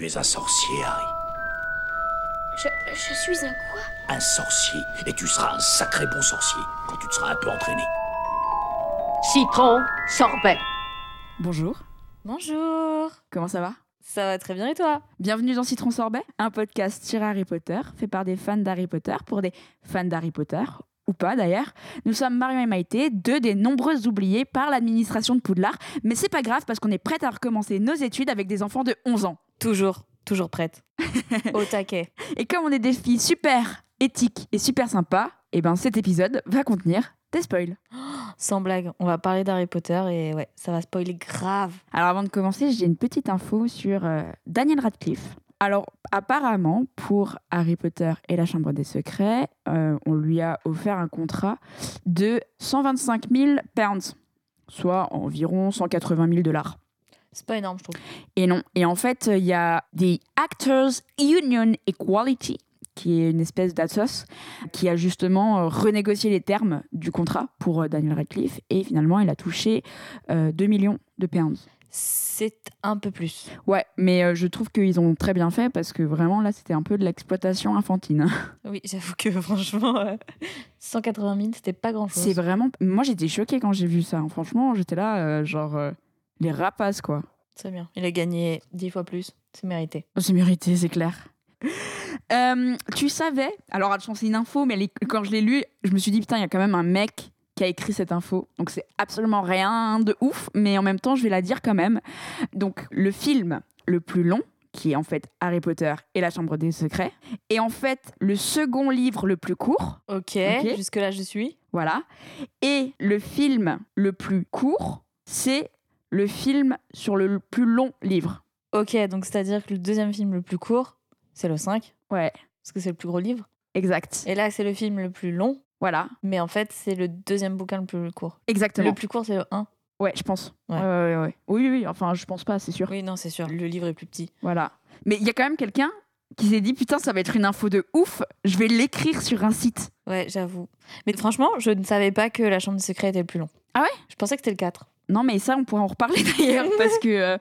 Tu es un sorcier, Harry. Je, je suis un quoi? Un sorcier. Et tu seras un sacré bon sorcier quand tu te seras un peu entraîné. Citron, sorbet. Bonjour, Bonjour comment ça va? Ça va très bien et toi? Bienvenue dans Citron Sorbet, un podcast sur Harry Potter, fait par des fans d'Harry Potter pour des fans d'Harry Potter, ou pas d'ailleurs. Nous sommes Marion et Maïté, deux des nombreuses oubliées par l'administration de Poudlard, mais c'est pas grave parce qu'on est prête à recommencer nos études avec des enfants de 11 ans. Toujours, toujours prête. Au taquet. Et comme on est des filles super éthiques et super sympas, et ben cet épisode va contenir des spoils. Sans blague, on va parler d'Harry Potter et ouais, ça va spoiler grave. Alors avant de commencer, j'ai une petite info sur euh, Daniel Radcliffe. Alors apparemment, pour Harry Potter et la Chambre des Secrets, euh, on lui a offert un contrat de 125 000 pounds, soit environ 180 000 dollars. C'est pas énorme, je trouve. Et non. Et en fait, il y a des Actors Union Equality, qui est une espèce d'assos, qui a justement euh, renégocié les termes du contrat pour euh, Daniel Radcliffe. Et finalement, il a touché euh, 2 millions de pounds. C'est un peu plus. Ouais, mais euh, je trouve qu'ils ont très bien fait parce que vraiment, là, c'était un peu de l'exploitation infantine. Oui, j'avoue que franchement, euh, 180 000, c'était pas grand chose. C'est vraiment. Moi, j'étais choquée quand j'ai vu ça. Franchement, j'étais là, euh, genre, euh, les rapaces, quoi. Très bien. Il a gagné 10 fois plus. C'est mérité. C'est mérité, c'est clair. Euh, tu savais, alors attention, c'est une info, mais quand je l'ai lu, je me suis dit, putain, il y a quand même un mec qui a écrit cette info. Donc c'est absolument rien de ouf, mais en même temps, je vais la dire quand même. Donc le film le plus long, qui est en fait Harry Potter et la Chambre des Secrets, est en fait le second livre le plus court, Ok, Ok. jusque-là, je suis. voilà. Et le film le plus court, c'est le film sur le plus long livre. Ok, donc c'est-à-dire que le deuxième film le plus court, c'est le 5, Ouais, parce que c'est le plus gros livre. exact. Et là, c'est le film le plus long, Voilà, mais en fait, c'est le deuxième bouquin le plus court. exactement. Le plus court, c'est le 1. Ouais, je pense. Ouais. Ouais, ouais, ouais, ouais. Oui, oui, enfin, je pense pas, c'est sûr. Oui, non, c'est sûr. Le livre est plus petit. Voilà. Mais il y a quand même quelqu'un qui s'est dit putain, ça va être une info de ouf, je vais l'écrire sur un site. Ouais, j'avoue. Mais franchement, je ne savais pas que La Chambre des Secrets était le plus long. Ah ouais? Je pensais que c'était le 4. Non, mais ça, on pourra en reparler d'ailleurs parce que euh,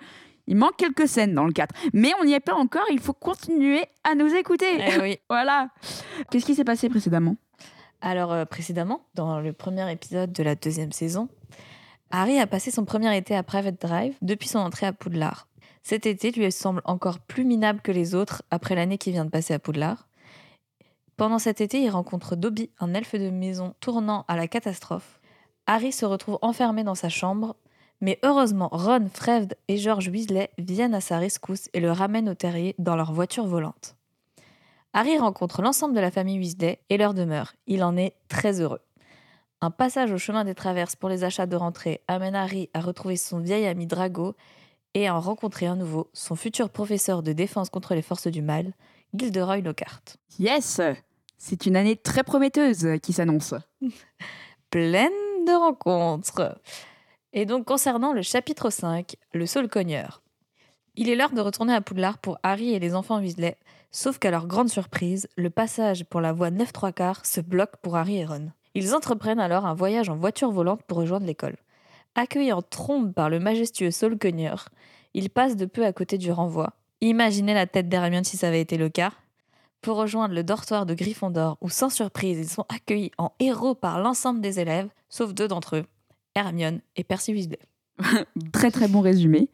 il manque quelques scènes dans le 4. Mais on n'y est pas encore, il faut continuer à nous écouter. Eh oui. voilà. Qu'est-ce qui s'est passé précédemment? Alors, euh, précédemment, dans le premier épisode de la deuxième saison, Harry a passé son premier été à Private Drive depuis son entrée à Poudlard. Cet été lui semble encore plus minable que les autres après l'année qu'il vient de passer à Poudlard. Pendant cet été, il rencontre Dobby, un elfe de maison tournant à la catastrophe. Harry se retrouve enfermé dans sa chambre, mais heureusement, Ron, Fred et George Weasley viennent à sa rescousse et le ramènent au terrier dans leur voiture volante. Harry rencontre l'ensemble de la famille Weasley et leur demeure. Il en est très heureux. Un passage au chemin des traverses pour les achats de rentrée amène Harry à retrouver son vieil ami Drago et à en rencontrer un nouveau, son futur professeur de défense contre les forces du mal, Gilderoy Lockhart. Yes C'est une année très prometteuse qui s'annonce. Pleine de rencontres. Et donc concernant le chapitre 5, le saule cogneur. Il est l'heure de retourner à Poudlard pour Harry et les enfants Weasley, sauf qu'à leur grande surprise, le passage pour la voie 9 3 quarts se bloque pour Harry et Ron. Ils entreprennent alors un voyage en voiture volante pour rejoindre l'école. Accueillis en trombe par le majestueux saule cogneur, ils passent de peu à côté du renvoi. Imaginez la tête d'Hermione si ça avait été le cas. Pour rejoindre le dortoir de Gryffondor, où sans surprise, ils sont accueillis en héros par l'ensemble des élèves, sauf deux d'entre eux, Hermione et Percy Weasley. Très très bon résumé.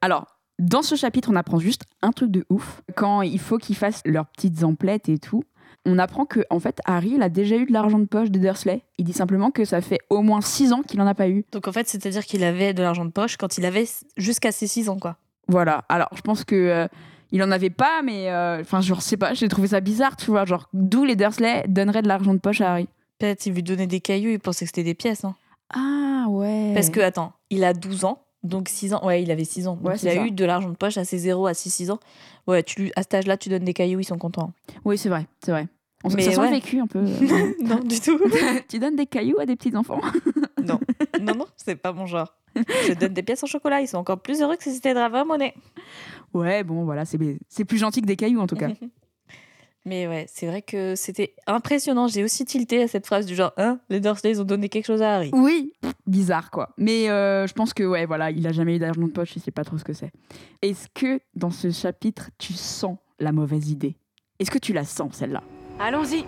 Alors, dans ce chapitre, on apprend juste un truc de ouf. Quand il faut qu'ils fassent leurs petites emplettes et tout, on apprend que en fait Harry il a déjà eu de l'argent de poche de Dursley. Il dit simplement que ça fait au moins 6 ans qu'il en a pas eu. Donc en fait, c'est-à-dire qu'il avait de l'argent de poche quand il avait jusqu'à ses 6 ans, quoi. Voilà. Alors, je pense que euh, il en avait pas, mais euh, enfin, je sais pas. J'ai trouvé ça bizarre, tu vois. Genre, d'où les Dursley donneraient de l'argent de poche à Harry. Peut-être il lui donnait des cailloux, il pensait que c'était des pièces. hein. Ah ouais. Parce que, attends, il a 12 ans, donc 6 ans. Ouais, il avait 6 ans. Donc Ouais, il a ça. eu de l'argent de poche à ses 0 à ses 6 ans. Ouais, tu, à cet âge-là, tu donnes des cailloux, ils sont contents. oui, c'est vrai, c'est vrai. On Mais ça sent ouais. vécu un peu. euh. non, du tout. tu donnes des cailloux à des petits enfants. non, non, non, c'est pas mon genre. Je donne des pièces en chocolat, ils sont encore plus heureux que si c'était de la vraie monnaie. Ouais, bon, voilà, c'est c'est plus gentil que des cailloux en tout cas. Mais ouais, c'est vrai que c'était impressionnant. J'ai aussi tilté à cette phrase du genre, hein, les Dursley, ils ont donné quelque chose à Harry. Oui, pff, bizarre quoi. Mais euh, je pense que ouais, voilà, il a jamais eu d'argent de poche, il sait pas trop ce que c'est. Est-ce que dans ce chapitre, tu sens la mauvaise idée? Est-ce que tu la sens celle-là? Allons-y.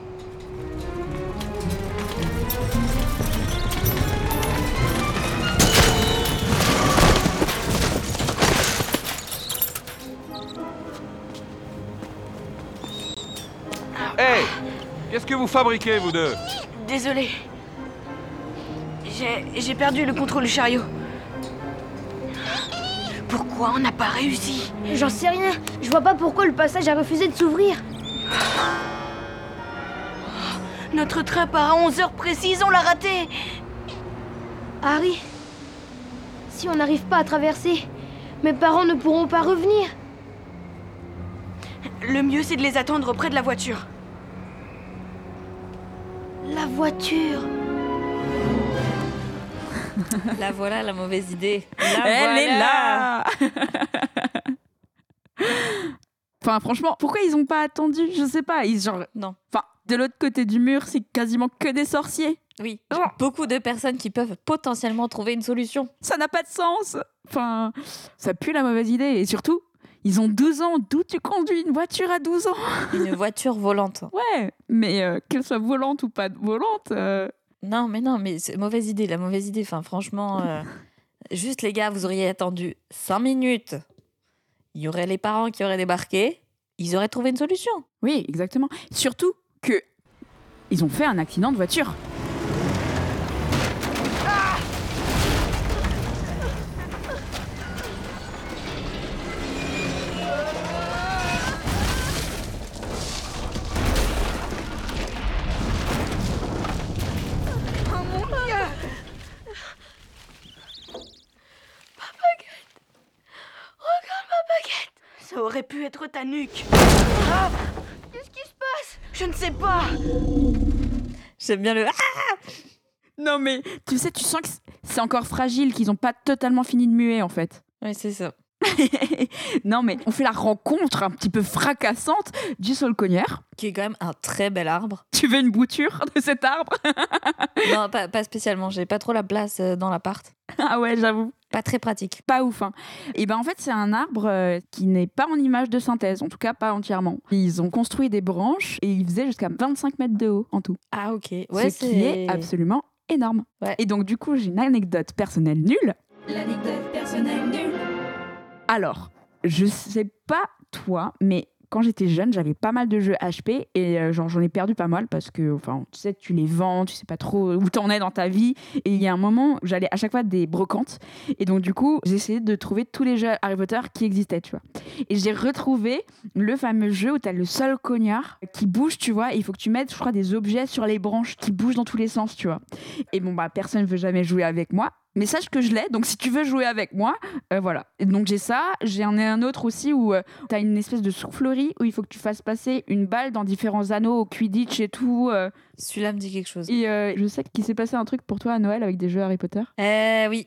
Hé Qu'est-ce que vous fabriquez, vous deux Désolé. J'ai j'ai perdu le contrôle du chariot. Pourquoi on n'a pas réussi? J'en sais rien. Je vois pas pourquoi le passage a refusé de s'ouvrir. Notre train part à 11 heures précises, on l'a raté Harry, si on n'arrive pas à traverser, mes parents ne pourront pas revenir. Le mieux, c'est de les attendre près de la voiture. La voiture. La voilà, la mauvaise idée. La Elle est là Enfin, franchement, pourquoi ils ont pas attendu? Je sais pas. Ils genre, Non. enfin, de l'autre côté du mur, c'est quasiment que des sorciers. Oui, Oh. beaucoup de personnes qui peuvent potentiellement trouver une solution. Ça n'a pas de sens. Enfin, ça pue la mauvaise idée. Et surtout, ils ont 12 ans. D'où tu conduis une voiture à 12 ans? Une voiture volante. Ouais, mais euh, qu'elle soit volante ou pas volante. euh, Non, mais non, mais c'est mauvaise idée, la mauvaise idée. Enfin, franchement, euh, juste les gars, vous auriez attendu 5 minutes. Il y aurait les parents qui auraient débarqué. Ils auraient trouvé une solution. Oui, exactement. Surtout que ils ont fait un accident de voiture. Aurait pu être ta nuque. Qu'est-ce qui se passe? Je ne sais pas. J'aime bien le. Ah Non mais tu sais, tu sens que c'est encore fragile, qu'ils ont pas totalement fini de muer en fait. oui, c'est ça. non mais on fait la rencontre un petit peu fracassante du solcogneur. Qui est quand même un très bel arbre. Tu veux une bouture de cet arbre? Non, pas, pas spécialement. J'ai pas trop la place euh, dans l'appart. Ah ouais, j'avoue. Pas très pratique. Pas ouf. Hein. Et ben en fait, c'est un arbre euh, qui n'est pas en image de synthèse, en tout cas pas entièrement. Ils ont construit des branches et ils faisaient jusqu'à 25 mètres de haut en tout. Ah, ok. Ouais, ce qui est absolument énorme. Ouais. Et donc du coup, j'ai une anecdote personnelle nulle. L'anecdote personnelle nulle. Alors, je sais pas toi, mais quand j'étais jeune, j'avais pas mal de jeux HP et euh, genre j'en ai perdu pas mal parce que enfin tu sais tu les vends, tu sais pas trop où t'en es dans ta vie et il y a un moment j'allais à chaque fois des brocantes et donc du coup, essayé de trouver tous les jeux Harry Potter qui existaient, tu vois. Et j'ai retrouvé le fameux jeu où t'as le seul cognard qui bouge, tu vois, il faut que tu mettes je crois des objets sur les branches qui bougent dans tous les sens, tu vois. Et bon bah personne veut jamais jouer avec moi. Mais sache que je l'ai, donc si tu veux jouer avec moi, euh, voilà. Et donc j'ai ça, j'ai un, un autre aussi où euh, t'as une espèce de soufflerie où il faut que tu fasses passer une balle dans différents anneaux au Quidditch et tout. euh. Celui-là me dit quelque chose. et euh, je sais qu'il s'est passé un truc pour toi à Noël avec des jeux Harry Potter. Eh oui.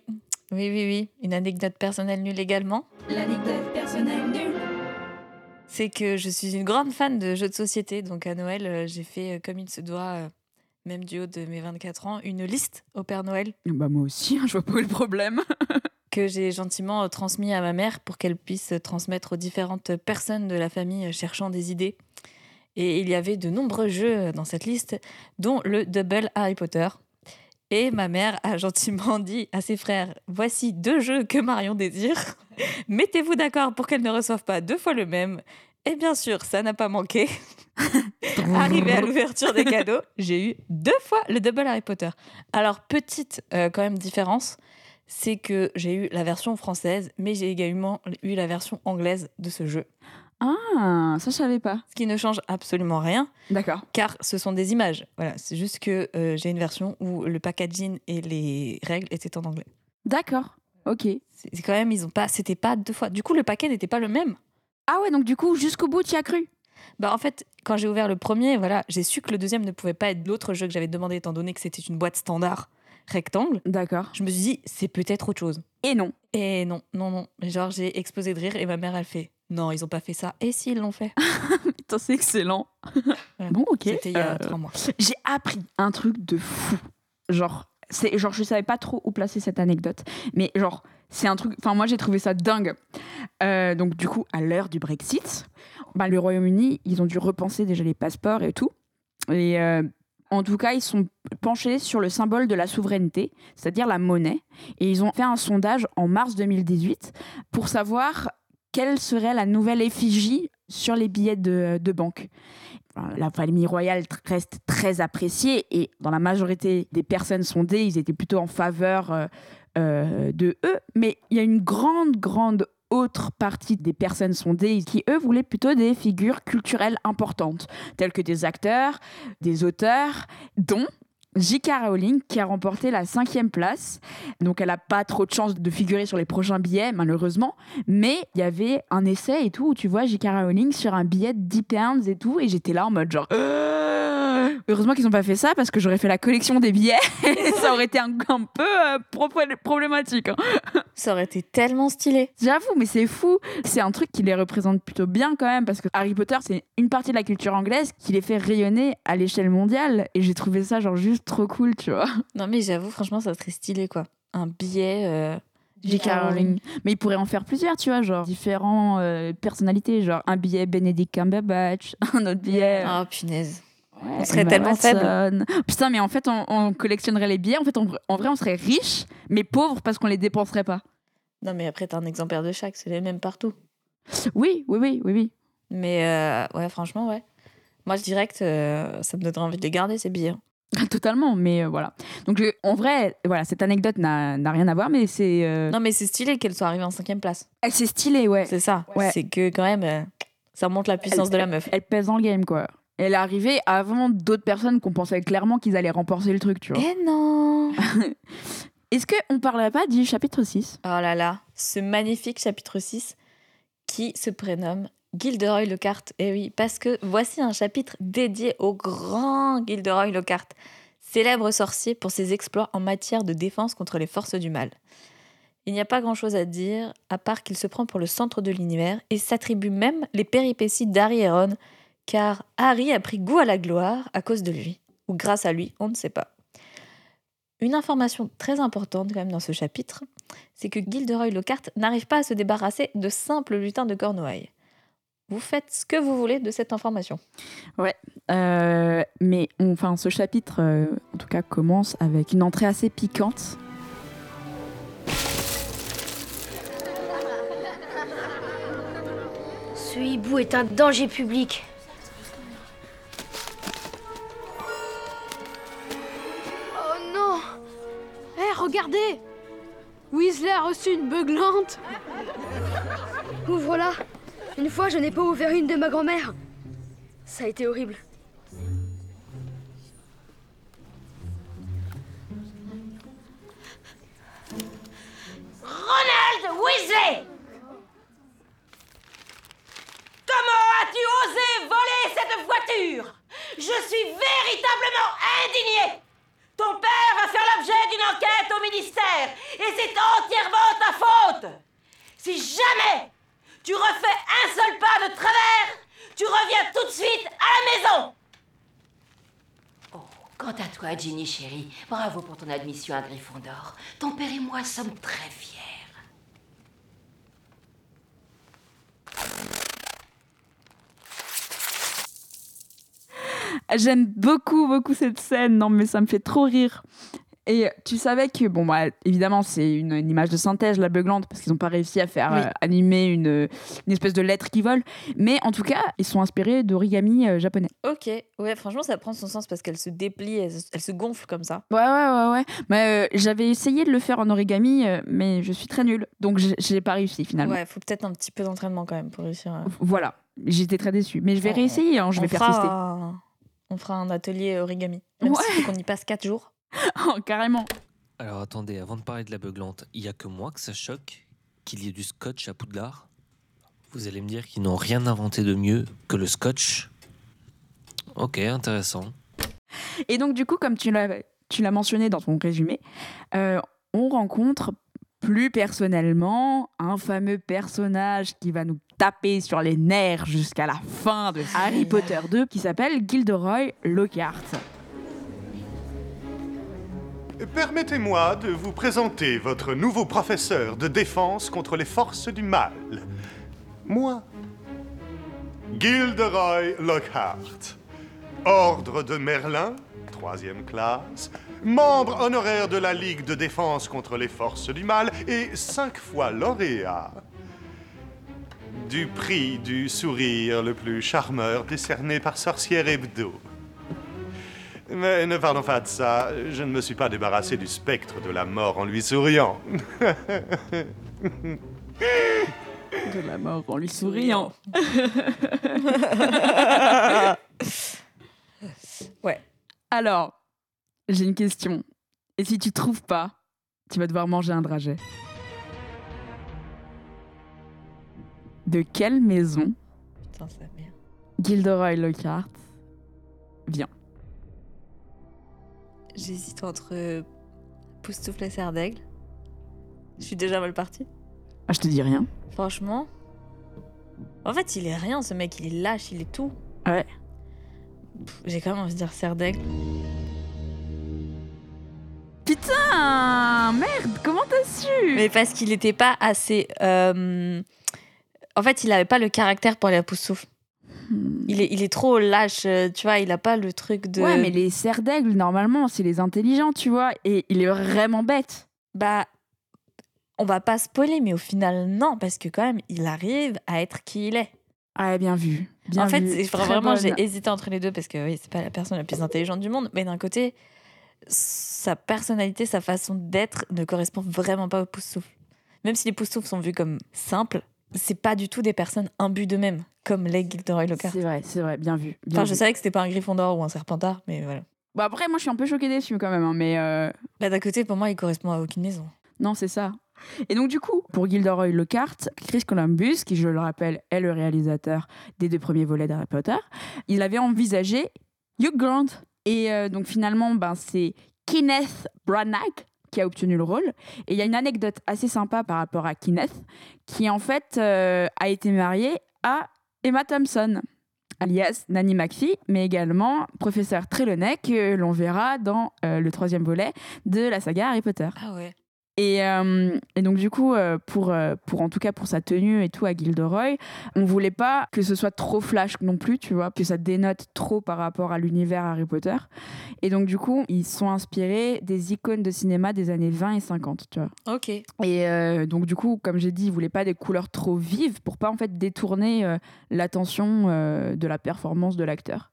Oui, oui, oui. Une anecdote personnelle nulle également. L'anecdote personnelle nulle. C'est que je suis une grande fan de jeux de société. Donc à Noël, euh, j'ai fait euh, comme il se doit, euh, même du haut de mes 24 ans, une liste au Père Noël Bah moi aussi, hein, je vois pas où est le problème. que j'ai gentiment euh, transmis à ma mère pour qu'elle puisse euh, transmettre aux différentes personnes de la famille euh, cherchant des idées. Et il y avait de nombreux jeux dans cette liste, dont le Double Harry Potter. Et ma mère a gentiment dit à ses frères Voici deux jeux que Marion désire. Mettez-vous d'accord pour qu'elle ne reçoive pas deux fois le même. Et bien sûr, ça n'a pas manqué. Arrivé à l'ouverture des cadeaux, j'ai eu deux fois le Double Harry Potter. Alors, petite euh, quand même différence, c'est que j'ai eu la version française, mais j'ai également eu la version anglaise de ce jeu. Ah, ça je savais pas. Ce qui ne change absolument rien, D'accord. car ce sont des images. Voilà, c'est juste que euh, j'ai une version où le packaging et les règles étaient en anglais. D'accord. Ok. C'est quand même, ils ont pas, c'était pas deux fois. Du coup, le paquet n'était pas le même. Ah ouais, donc du coup, jusqu'au bout, tu y as cru? Bah en fait, quand j'ai ouvert le premier, voilà, j'ai su que le deuxième ne pouvait pas être l'autre jeu que j'avais demandé étant donné que c'était une boîte standard rectangle. D'accord. Je me suis dit, c'est peut-être autre chose. Et non. Et non, non, non. Genre, j'ai explosé de rire et ma mère, elle fait Non, ils ont pas fait ça. Et si, ils l'ont fait? Putain, c'est excellent. Ouais. Bon, ok. C'était il y a Euh, trois mois. J'ai appris un truc de fou. Genre, c'est genre je savais pas trop où placer cette anecdote, mais genre c'est un truc. Enfin moi j'ai trouvé ça dingue. Euh, donc du coup à l'heure du Brexit, bah, le Royaume-Uni ils ont dû repenser déjà les passeports et tout. Et euh, en tout cas ils sont penchés sur le symbole de la souveraineté, c'est-à-dire la monnaie. Et ils ont fait un sondage en mars 2018 pour savoir quelle serait la nouvelle effigie sur les billets de, banque. La famille royale reste très appréciée et dans la majorité des personnes sondées, ils étaient plutôt en faveur euh, de eux. Mais il y a une grande, grande autre partie des personnes sondées qui, eux, voulaient plutôt des figures culturelles importantes, telles que des acteurs, des auteurs, dont J.K. Rowling, qui a remporté la cinquième place. Donc, elle n'a pas trop de chance de figurer sur les prochains billets, malheureusement. Mais il y avait un essai et tout où tu vois J.K. Rowling sur un billet de 10 pounds et tout. Et j'étais là en mode genre. Euh Heureusement qu'ils n'ont pas fait ça parce que j'aurais fait la collection des billets et ça aurait été un, un peu euh, pro- problématique. hein. Ça aurait été tellement stylé. J'avoue, mais c'est fou. C'est un truc qui les représente plutôt bien quand même parce que Harry Potter, c'est une partie de la culture anglaise qui les fait rayonner à l'échelle mondiale. Et j'ai trouvé ça genre juste trop cool, tu vois. Non, mais j'avoue, franchement, ça serait stylé, quoi. Un billet. euh, J.K. Rowling. Mais ils pourraient en faire plusieurs, tu vois, genre différents euh, personnalités, genre un billet Benedict Cumberbatch, un autre billet. Ah, punaise. ouais, on serait Emma tellement Watson. Putain, mais en fait, on, on collectionnerait les billets. En fait, on- en vrai, on serait riches, mais pauvres parce qu'on les dépenserait pas. Non, mais après, t'as un exemplaire de chaque, c'est les mêmes partout. Oui, oui, oui, oui, oui. Mais euh, ouais, franchement, ouais. Moi, je dirais que euh, ça me donnerait envie de les garder, ces billets. Totalement, mais euh, voilà. Donc, je- en vrai, voilà, cette anecdote n'a rien à voir, mais c'est. euh, Non, mais c'est stylé qu'elle soit arrivée en cinquième place. elle, C'est stylé, ouais. C'est ça. Ouais. C'est que quand même, euh, ça montre la puissance de la meuf. Elle pèse dans le game, quoi. Elle est arrivée avant d'autres personnes qu'on pensait clairement qu'ils allaient remporter le truc, tu vois. Eh non Est-ce qu'on parlerait pas du chapitre 6 Oh là là, ce magnifique chapitre 6 qui se prénomme Gilderoy Lockhart. Eh oui, parce que voici un chapitre dédié au grand Gilderoy Lockhart, célèbre sorcier pour ses exploits en matière de défense contre les forces du mal. Il n'y a pas grand-chose à dire, à part qu'il se prend pour le centre de l'univers et s'attribue même les péripéties d'Harry et Ron, car Harry a pris goût à la gloire à cause de lui, ou grâce à lui, on ne sait pas. Une information très importante quand même dans ce chapitre, c'est que Gilderoy Lockhart n'arrive pas à se débarrasser de simples lutins de Cornouailles. Vous faites ce que vous voulez de cette information. Euh, mais on- enfin, ce chapitre, euh, en tout cas, commence avec une entrée assez piquante. Ce hibou est un danger public. Oh non Hé, regardez Weasley a reçu une beuglante Ouvre-la Une fois, je n'ai pas ouvert une de ma grand-mère. Ça a été horrible. Ronald Weasley Comment as-tu osé voler cette voiture? Je suis véritablement indigné Ton père va faire l'objet d'une enquête au ministère et c'est entièrement ta faute Si jamais tu refais un seul pas de travers, tu reviens tout de suite à la maison Oh, quant à toi, Ginny chérie, bravo pour ton admission à Gryffondor. Ton père et moi sommes très fiers. J'aime beaucoup, beaucoup cette scène. Non, mais ça me fait trop rire. Et tu savais que, bon, bah, évidemment, c'est une, une image de synthèse, la beuglante, parce qu'ils n'ont pas réussi à faire Oui. euh, animer une, une espèce de lettre qui vole. Mais en tout cas, ils sont inspirés d'origami euh, japonais. Ok, ouais, franchement, ça prend son sens parce qu'elle se déplie, elle, se- elle se gonfle comme ça. Ouais, ouais, ouais, ouais. Mais euh, j'avais essayé de le faire en origami, mais je suis très nulle. Donc, j'ai- j'ai pas réussi finalement. Ouais, faut peut-être un petit peu d'entraînement quand même pour réussir. à- Voilà. J'étais très déçue. Mais je vais On- réessayer, hein, je vais faire fera un- On fera un atelier origami. Même Ouais. faut qu'on y passe 4 jours. Oh, carrément. Alors attendez, avant de parler de la beuglante, il y a que moi que ça choque qu'il y ait du scotch à Poudlard? Vous allez me dire qu'ils n'ont rien inventé de mieux que le scotch. Ok, intéressant. Et donc, du coup, comme tu l'as, tu l'as mentionné dans ton résumé, euh, on rencontre Plus personnellement, un fameux personnage qui va nous taper sur les nerfs jusqu'à la fin de Harry Potter 2 qui s'appelle Gilderoy Lockhart. Permettez-moi de vous présenter votre nouveau professeur de défense contre les forces du mal. Moi, Gilderoy Lockhart, Ordre de Merlin, troisième classe, membre honoraire de la Ligue de défense contre les forces du mal et cinq fois lauréat du prix du sourire le plus charmeur décerné par Sorcière Hebdo. Mais ne parlons pas de ça, je ne me suis pas débarrassé du spectre de la mort en lui souriant. De la mort en lui souriant. Ouais. Alors, j'ai une question. Et si tu trouves pas, tu vas devoir manger un dragée. De quelle maison Putain, sa mère. Gilderoy Lockhart vient? J'hésite entre Poustoufle et Serre d'Aigle. Je suis déjà mal partie. Ah, je te dis rien. Franchement. En fait, il est rien, ce mec. Il est lâche, il est tout. Ouais. J'ai quand même envie de dire Serre d'Aigle. Putain Merde, comment t'as su? Mais parce qu'il était pas assez. euh, En fait, il avait pas le caractère pour aller à Poustoufle. Hmm. Il est, il est trop lâche, euh, tu vois. Il a pas le truc de. Ouais, mais les cerfs d'aigle, normalement, c'est les intelligents, tu vois. Et il est vraiment bête. Bah. On va pas spoiler, mais au final, non, parce que quand même, il arrive à être qui il est. Ah, bien vu. Bien en fait, vu. vraiment, j'ai hésité entre les deux parce que oui, c'est pas la personne la plus intelligente du monde, mais d'un côté, sa personnalité, sa façon d'être ne correspond vraiment pas aux poussoufles. Même si les poussoufles sont vus comme simples, c'est pas du tout des personnes imbues d'eux-mêmes, comme les Gilderoy Lockhart. C'est vrai, c'est vrai, bien vu. bien Enfin, je savais que c'était pas un Gryffondor ou un Serpentard, mais voilà. Bah après, moi, je suis un peu choquée déçue quand même, hein, mais euh, Bah, d'un côté, pour moi, il correspond à aucune maison. non, c'est ça. Et donc, du coup, pour Gilderoy Lockhart, Chris Columbus, qui, je le rappelle, est le réalisateur des deux premiers volets d'Harry Potter, il avait envisagé Hugh Grant. Et euh, donc, finalement, ben, c'est Kenneth Branagh qui a obtenu le rôle. Et il y a une anecdote assez sympa par rapport à Kenneth, qui en fait euh, a été marié à Emma Thompson, alias Nanny McPhee, mais également professeur Trelawney, que l'on verra dans euh, le troisième volet de la saga Harry Potter. Ah ouais. Et, euh, et donc du coup, euh, pour, euh, pour en tout cas pour sa tenue et tout à Gilderoy, on voulait pas que ce soit trop flash non plus, tu vois, que ça dénote trop par rapport à l'univers Harry Potter. Et donc du coup, ils sont inspirés des icônes de cinéma des années 20 et 50, tu vois. Ok. Et euh, donc du coup, comme j'ai dit, ils voulaient pas des couleurs trop vives pour pas en fait détourner euh, l'attention de la performance de l'acteur.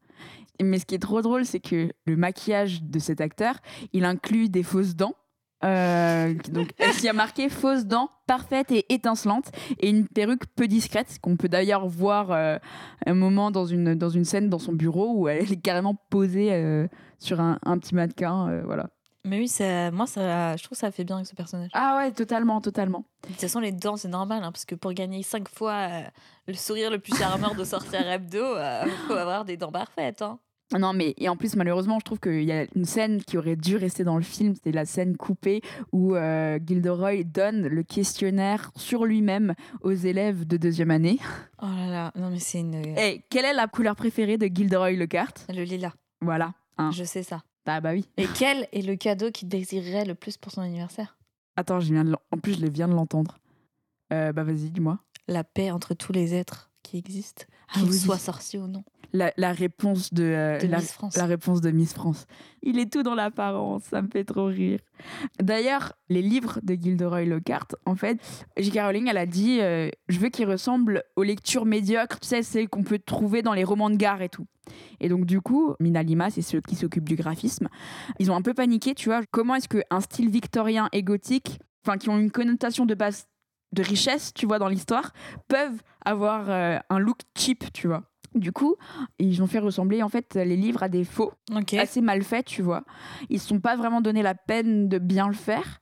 Mais ce qui est trop drôle, c'est que le maquillage de cet acteur, il inclut des fausses dents. Euh, donc, y a marqué fausses dents parfaites et étincelantes et une perruque peu discrète qu'on peut d'ailleurs voir euh, un moment dans une, dans une scène dans son bureau où elle est carrément posée euh, sur un, un petit mannequin euh, voilà Mais oui, ça, moi, ça, je trouve que ça fait bien avec ce personnage. ah ouais totalement totalement De toute façon, les dents, c'est normal, hein, parce que pour gagner cinq fois euh, le sourire le plus charmeur de sorcière hebdo, il faut avoir des dents parfaites. Hein. Non, mais et en plus, malheureusement, je trouve qu'il y a une scène qui aurait dû rester dans le film. C'était la scène coupée où euh, Gilderoy donne le questionnaire sur lui-même aux élèves de deuxième année. Oh là là, non mais c'est une... Et quelle est la couleur préférée de Gilderoy Lockhart? Le lilas, Voilà. hein. je sais ça. Ah bah oui. Et quel est le cadeau qu'il désirerait le plus pour son anniversaire? Attends, je viens de en plus, je viens de l'entendre. Euh, bah vas-y, dis-moi. La paix entre tous les êtres qui existent, Ah qu'ils oui. soient sorciers ou non. La, la réponse de, euh, De la réponse de Miss France. Il est tout dans l'apparence, ça me fait trop rire. D'ailleurs, les livres de Gilderoy Lockhart, en fait, J.K. Rowling, elle a dit euh, Je veux qu'ils ressemblent aux lectures médiocres, tu sais, celles qu'on peut trouver dans les romans de gare et tout. Et donc, du coup, Mina Lima, c'est ceux qui s'occupent du graphisme, ils ont un peu paniqué, tu vois. Comment est-ce qu'un style victorien et gothique, enfin, qui ont une connotation de base de richesse, tu vois, dans l'histoire, peuvent avoir euh, un look cheap, tu vois? Du coup, ils ont fait ressembler en fait les livres à des faux assez mal faits, tu vois. Ils se sont pas vraiment donné la peine de bien le faire.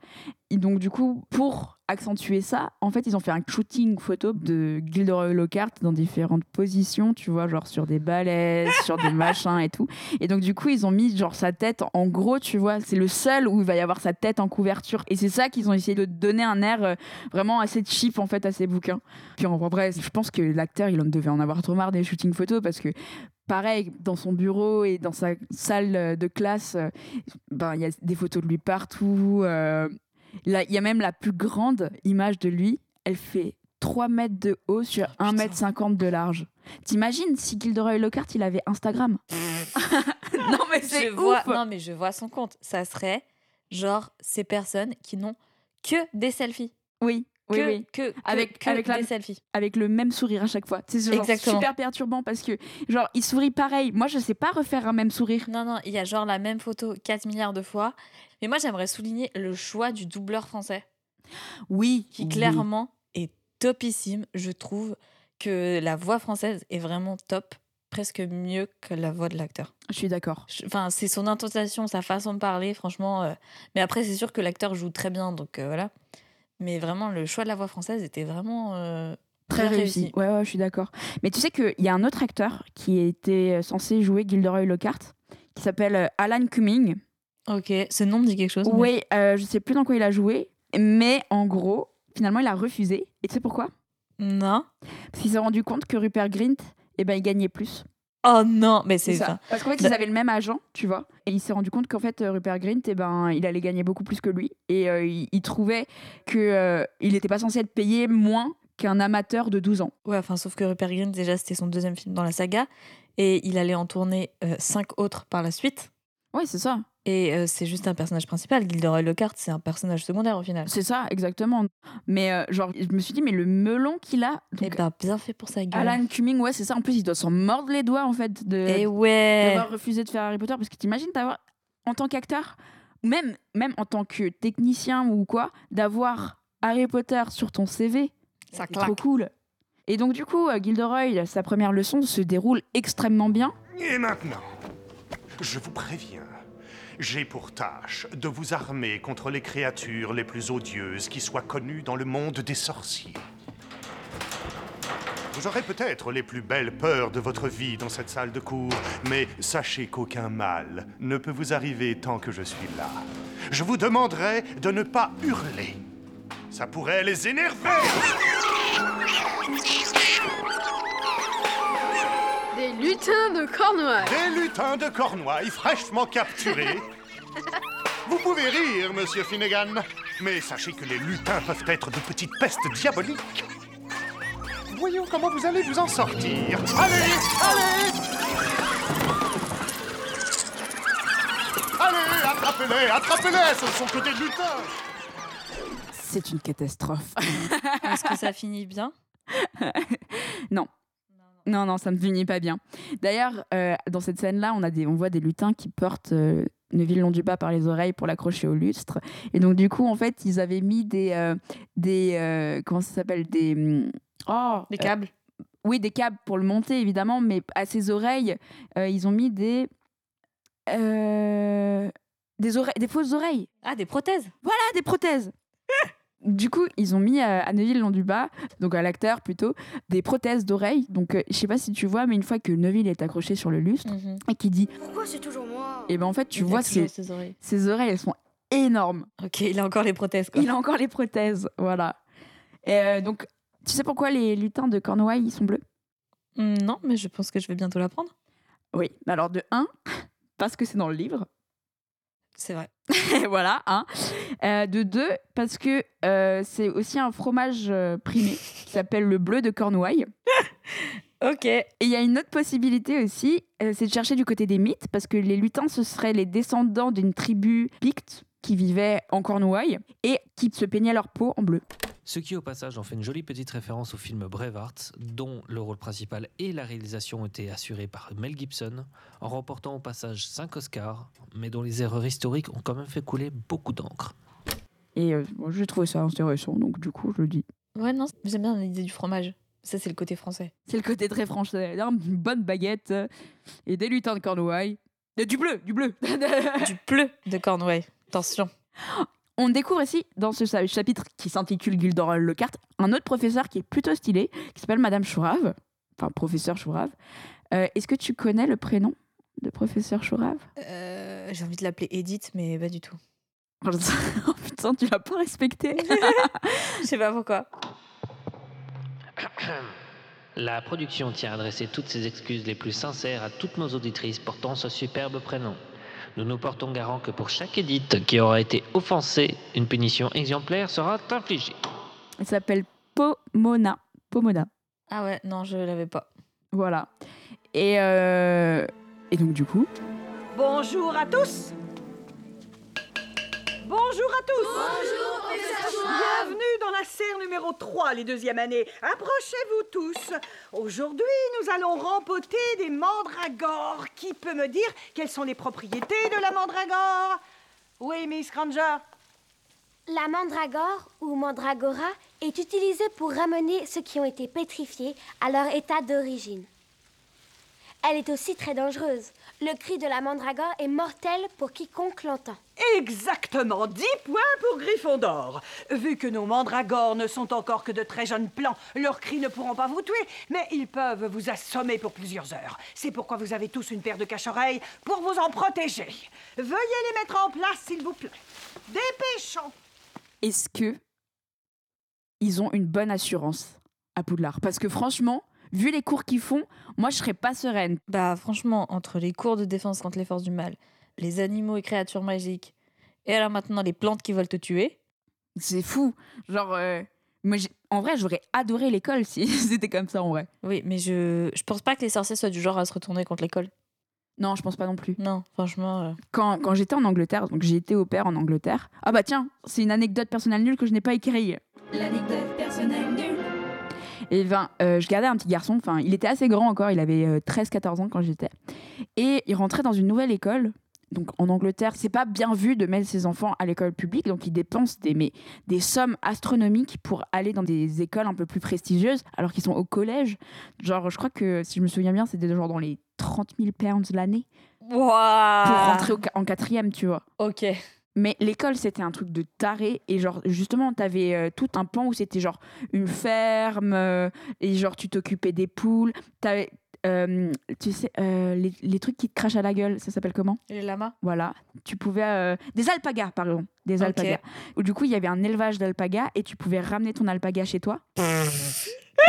Et donc, du coup, pour accentuer ça, en fait, ils ont fait un shooting photo de Gilderoy Lockhart dans différentes positions, tu vois, genre sur des balais, sur des machins et tout. Et donc, du coup, ils ont mis genre sa tête en gros, tu vois, c'est le seul où il va y avoir sa tête en couverture. Et c'est ça qu'ils ont essayé de donner un air euh, vraiment assez cheap, en fait, à ces bouquins. Puis en vrai, je pense que l'acteur, il en devait en avoir trop marre des shootings photos parce que pareil, dans son bureau et dans sa salle de classe, euh, ben, il y a des photos de lui partout. euh, Il y a même la plus grande image de lui. Elle fait 3 mètres de haut sur 1 mètre 50 de large. T'imagines si Gilderoy Lockhart, il avait Instagram Non, mais c'est je vois, ouf non, mais je vois son compte. Ça serait genre ces personnes qui n'ont que des selfies. Oui, Que, oui, oui. que, que, Avec- que avec la- des selfies. Avec le même sourire à chaque fois. C'est genre super perturbant parce que, genre, il sourit pareil. Moi, je sais pas refaire un même sourire. Non, non, il y a genre la même photo 4 milliards de fois. Mais moi, j'aimerais souligner le choix du doubleur français, Oui, qui oui. clairement est topissime. Je trouve que la voix française est vraiment top, presque mieux que la voix de l'acteur. Je suis d'accord. Enfin, c'est son intonation, sa façon de parler, franchement. euh, Mais après, c'est sûr que l'acteur joue très bien, donc euh, voilà. Mais vraiment, le choix de la voix française était vraiment euh, Très bien réussi. Ouais, ouais, je suis d'accord. Mais tu sais qu'il y a un autre acteur qui était censé jouer Gilderoy Lockhart, qui s'appelle Alan Cumming. Ok, ce nom me dit quelque chose. Oui, euh, je sais plus dans quoi il a joué, mais en gros, finalement, il a refusé. Et tu sais pourquoi? Non. Parce qu'il s'est rendu compte que Rupert Grint, eh ben, il gagnait plus. Oh non, mais c'est ça. ça. Parce qu'en fait, Bah- ils avaient le même agent, tu vois. Et il s'est rendu compte qu'en fait, euh, Rupert Grint, eh ben, il allait gagner beaucoup plus que lui. Et euh, il, il trouvait qu'il n'était pas censé être payé moins qu'un amateur de 12 ans. Ouais, enfin, sauf que Rupert Grint, déjà, c'était son deuxième film dans la saga. Et il allait en tourner euh, cinq autres par la suite. Ouais, c'est ça. Et euh, c'est juste un personnage principal. Gilderoy Lockhart, c'est un personnage secondaire au final. C'est ça, exactement. Mais euh, genre, je me suis dit, mais le melon qu'il a. Et donc, ben, bien fait pour sa gueule. Alan Cumming, ouais, c'est ça. En plus, il doit s'en mordre les doigts, en fait, de, Et ouais. d'avoir refusé de faire Harry Potter. Parce que t'imagines d'avoir, en tant qu'acteur, ou même, même en tant que technicien ou quoi, d'avoir Harry Potter sur ton CV. Ça C'est trop cool. Et donc, du coup, euh, Gilderoy, sa première leçon se déroule extrêmement bien. Et maintenant, je vous préviens, j'ai pour tâche de vous armer contre les créatures les plus odieuses qui soient connues dans le monde des sorciers. Vous aurez peut-être les plus belles peurs de votre vie dans cette salle de cours, mais sachez qu'aucun mal ne peut vous arriver tant que je suis là. Je vous demanderai de ne pas hurler. Ça pourrait les énerver. Lutins de Cornouailles. Des lutins de Cornouailles fraîchement capturés. Vous pouvez rire, monsieur Finnegan, mais sachez que les lutins peuvent être de petites pestes diaboliques. Voyons comment vous allez vous en sortir. Allez, allez Allez, attrapez-les, attrapez-les, ce ne sont que des lutins C'est une catastrophe. Est-ce que ça finit bien? Non. Non, non, ça ne finit pas bien. D'ailleurs, euh, dans cette scène-là, on, a des, on voit des lutins qui portent euh, Neville Londubat par les oreilles pour l'accrocher au lustre. Et donc, du coup, en fait, ils avaient mis des. euh, des euh, comment ça s'appelle Des. hum, Oh Des câbles Oui, des câbles pour le monter, évidemment, mais à ses oreilles, euh, ils ont mis des. euh, des, oreilles, des fausses oreilles. Ah, des prothèses Voilà, des prothèses. Du coup, ils ont mis à Neville Londubat, donc à l'acteur plutôt, des prothèses d'oreilles. Donc, euh, je sais pas si tu vois, mais une fois que Neville est accroché sur le lustre Mhm. et qu'il dit, Pourquoi c'est toujours moi? Et ben en fait, tu Il vois ses, ses oreilles. ses oreilles, elles sont énormes. Ok, il a encore les prothèses, quoi. Il a encore les prothèses, voilà. Et euh, donc, tu sais pourquoi les lutins de Cornouailles ils sont bleus? Hmm, Non, mais je pense que je vais bientôt l'apprendre. Oui. Alors de 1, parce que c'est dans le livre. C'est vrai. Voilà, hein. Euh, de deux, parce que euh, c'est aussi un fromage euh, primé qui s'appelle le bleu de Cornouailles. Ok. Et il y a une autre possibilité aussi, euh, c'est de chercher du côté des mythes, parce que les lutins, ce seraient les descendants d'une tribu picte qui vivait en Cornouailles et qui se peignaient leur peau en bleu. Ce qui, au passage, en fait une jolie petite référence au film Braveheart, dont le rôle principal et la réalisation ont été assurés par Mel Gibson, en remportant au passage 5 Oscars, mais dont les erreurs historiques ont quand même fait couler beaucoup d'encre. Et euh, j'ai trouvé ça intéressant, donc du coup, je le dis. Ouais, non, j'aime bien l'idée du fromage. Ça, c'est le côté français. C'est le côté très français. Une bonne baguette euh, et des lutins de Cornouailles. Et du bleu, du bleu. du bleu de Cornouailles. Attention. On découvre ici, dans ce chapitre qui s'intitule Gilderoy Lockhart, un autre professeur qui est plutôt stylé, qui s'appelle Madame Chourave, enfin professeur Chourave. Euh, Est-ce que tu connais le prénom de professeur Chourave? Euh, J'ai envie de l'appeler Edith, mais pas du tout. Oh putain, tu l'as pas respecté. Je sais pas pourquoi. La production tient à adresser toutes ses excuses les plus sincères à toutes nos auditrices portant ce superbe prénom. Nous nous portons garant que pour chaque édite qui aura été offensée, une punition exemplaire sera infligée. Il s'appelle Pomona. Pomona. Ah ouais, non, je l'avais pas. Voilà. Et, euh, et donc du coup, Bonjour à tous Bonjour à tous Bonjour, Bienvenue dans la serre numéro 3, les deuxième années. Approchez-vous tous. Aujourd'hui, nous allons rempoter des mandragores. Qui peut me dire quelles sont les propriétés de la mandragore? Oui, Miss Granger La mandragore ou mandragora est utilisée pour ramener ceux qui ont été pétrifiés à leur état d'origine. Elle est aussi très dangereuse. Le cri de la mandragore est mortel pour quiconque l'entend. Exactement 10 points pour Gryffondor. Vu que nos mandragores ne sont encore que de très jeunes plants, leurs cris ne pourront pas vous tuer, mais ils peuvent vous assommer pour plusieurs heures. C'est pourquoi vous avez tous une paire de cache-oreilles pour vous en protéger. Veuillez les mettre en place, s'il vous plaît. Dépêchons. est-ce que ils ont une bonne assurance à Poudlard? Parce que franchement, vu les cours qu'ils font, moi je serais pas sereine. Bah franchement, entre les cours de défense contre les forces du mal, les animaux et créatures magiques, et alors maintenant les plantes qui veulent te tuer, C'est fou. Genre, euh, moi, en vrai, j'aurais adoré l'école si c'était comme ça en vrai. oui, mais je, je pense pas que les sorciers soient du genre à se retourner contre l'école. Non, je pense pas non plus. Non, franchement. euh, Quand, quand j'étais en Angleterre, donc j'ai été au père en Angleterre. Ah bah tiens, c'est une anecdote personnelle nulle que je n'ai pas écrite. L'anecdote personnelle nulle. Et ben, euh, je gardais un petit garçon, enfin, il était assez grand encore, il avait euh, 13-14 ans quand j'étais. Et il rentrait dans une nouvelle école. Donc en Angleterre, c'est pas bien vu de mettre ses enfants à l'école publique, donc ils dépensent des, mais, des sommes astronomiques pour aller dans des écoles un peu plus prestigieuses, alors qu'ils sont au collège. Genre, je crois que, si je me souviens bien, c'était genre dans les 30 000 pounds l'année pour Wouah rentrer au en quatrième, tu vois. Ok. Mais l'école, c'était un truc de taré. Et genre, justement, t'avais euh, tout un pan où c'était genre une ferme. euh, et genre, tu t'occupais des poules. T'avais, euh, tu sais, euh, les, les trucs qui te crachent à la gueule, ça s'appelle comment? Les lamas Voilà. Tu pouvais. euh, des alpagas, pardon. Des Ok. alpagas. Où du coup, il y avait un élevage d'alpagas et tu pouvais ramener ton alpaga chez toi.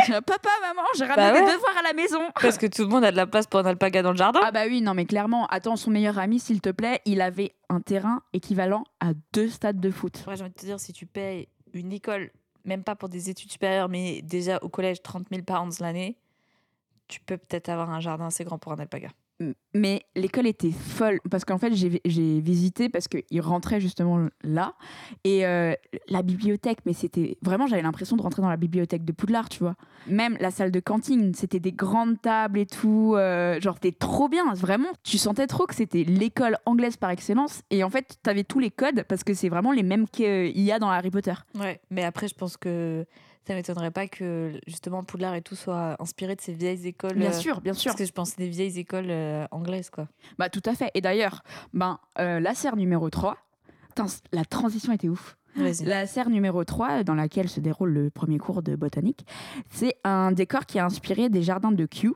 Papa, maman, j'ai ramené Bah des devoirs à la maison. Parce que tout le monde a de la place pour un alpaga dans le jardin. Ah bah oui, non mais clairement, attends, son meilleur ami, s'il te plaît, il avait un terrain équivalent à deux stades de foot. Ouais, j'ai envie de te dire, si tu payes une école, même pas pour des études supérieures, mais déjà au collège 30 000 pounds l'année, tu peux peut-être avoir un jardin assez grand pour un alpaga. Mais l'école était folle parce qu'en fait j'ai visité parce qu'il rentrait justement là et euh, la bibliothèque mais c'était vraiment j'avais l'impression de rentrer dans la bibliothèque de Poudlard tu vois. Même la salle de cantine c'était des grandes tables et tout euh, genre c'était trop bien vraiment. Tu sentais trop que c'était l'école anglaise par excellence et en fait t'avais tous les codes parce que c'est vraiment les mêmes qu'il y a dans Harry Potter. Ouais, mais après, je pense que ça m'étonnerait pas que justement Poudlard et tout soit inspiré de ces vieilles écoles. bien euh, sûr bien sûr Parce que je pense des vieilles écoles euh, anglaises, quoi. Bah tout à fait. Et d'ailleurs, ben, euh, la serre numéro 3, Putain, c- la transition était ouf. La serre numéro 3, dans laquelle se déroule le premier cours de botanique, c'est un décor qui est inspiré des jardins de Kew,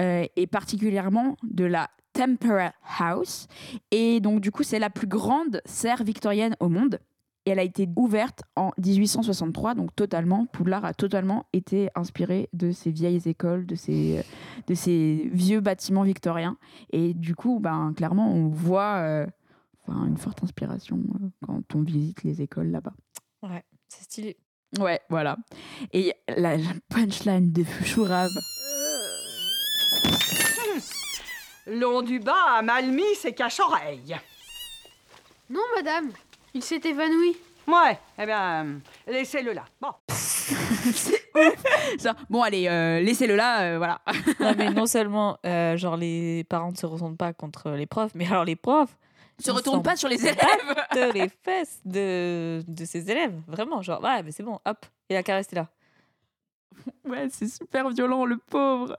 euh, et particulièrement de la Tempera House. Et donc, du coup, c'est la plus grande serre victorienne au monde. Et elle a été ouverte en 1863, donc totalement, Poudlard a totalement été inspiré de ces vieilles écoles, de ces, de ces vieux bâtiments victoriens. Et du coup, ben, clairement, on voit euh, enfin, une forte inspiration euh, quand on visite les écoles là-bas. Ouais, c'est stylé. Ouais, voilà. Et la, punchline de Chourave. Long du bas a mal mis ses cache-oreilles. Non, madame, il s'est évanoui. Ouais, eh bien, euh, laissez-le là. Bon. Ça, bon, allez, euh, laissez-le là, euh, voilà. Non, mais non seulement, euh, genre, les parents ne se ressentent pas contre les profs, mais alors les profs Se Ils retourne sont pas sur les élèves. de les fesses de, de ses élèves. Vraiment, genre, ouais, mais c'est bon, hop. Et la caresse est là. Ouais, c'est super violent, le pauvre.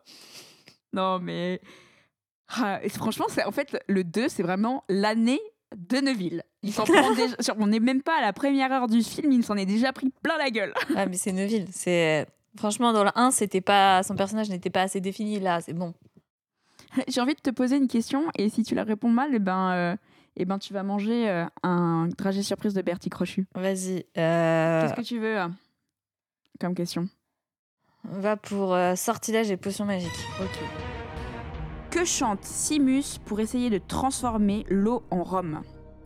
Non, mais. Ah, et franchement, c'est en fait le 2, c'est vraiment l'année de Neuville. Il s'en prend déjà- sur- On n'est même pas à la première heure du film, il s'en est déjà pris plein la gueule. Ah, mais c'est Neuville. C'est franchement dans le 1, c'était pas son personnage n'était pas assez défini. Là, c'est bon. J'ai envie de te poser une question et si tu la réponds mal, eh ben, euh, eh ben, tu vas manger euh, un trajet surprise de Bertie Crochu. Vas-y. euh, Qu'est-ce que tu veux comme question? Va pour sortilège et potion magique. Ok. Que chante Simus pour essayer de transformer l'eau en rhum?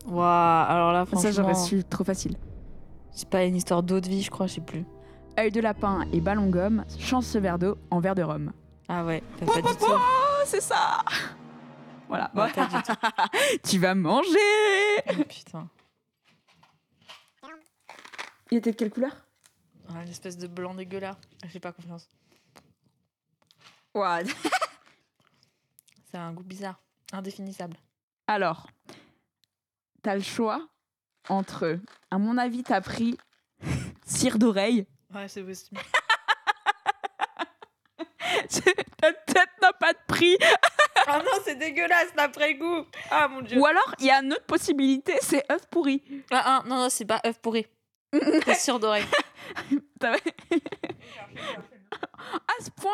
Waouh. Alors là, Ça, j'aurais franchement, su trop facile. c'est pas une histoire d'eau de vie, je crois, je sais plus. Œil de lapin et ballon gomme, chance ce verre d'eau en verre de rhum. Ah ouais, t'as pas c'est ça Voilà. Ouais, pas du tout. tu vas manger Oh, putain. Il était de quelle couleur? Ah, L'espèce de blanc dégueulasse. J'ai pas confiance. Ouah. C'est un goût bizarre, indéfinissable. Alors, t'as le choix entre, à mon avis, t'as pris cire d'oreille. Ouais, c'est possible. Ta tête n'a pas de prix. Ah non, c'est dégueulasse l'après-goût. Ah mon dieu. Ou alors, il y a une autre possibilité, c'est œuf pourri. Ah, ah, non, non, c'est pas œuf pourri. C'est sûr d'oreille. À ce point,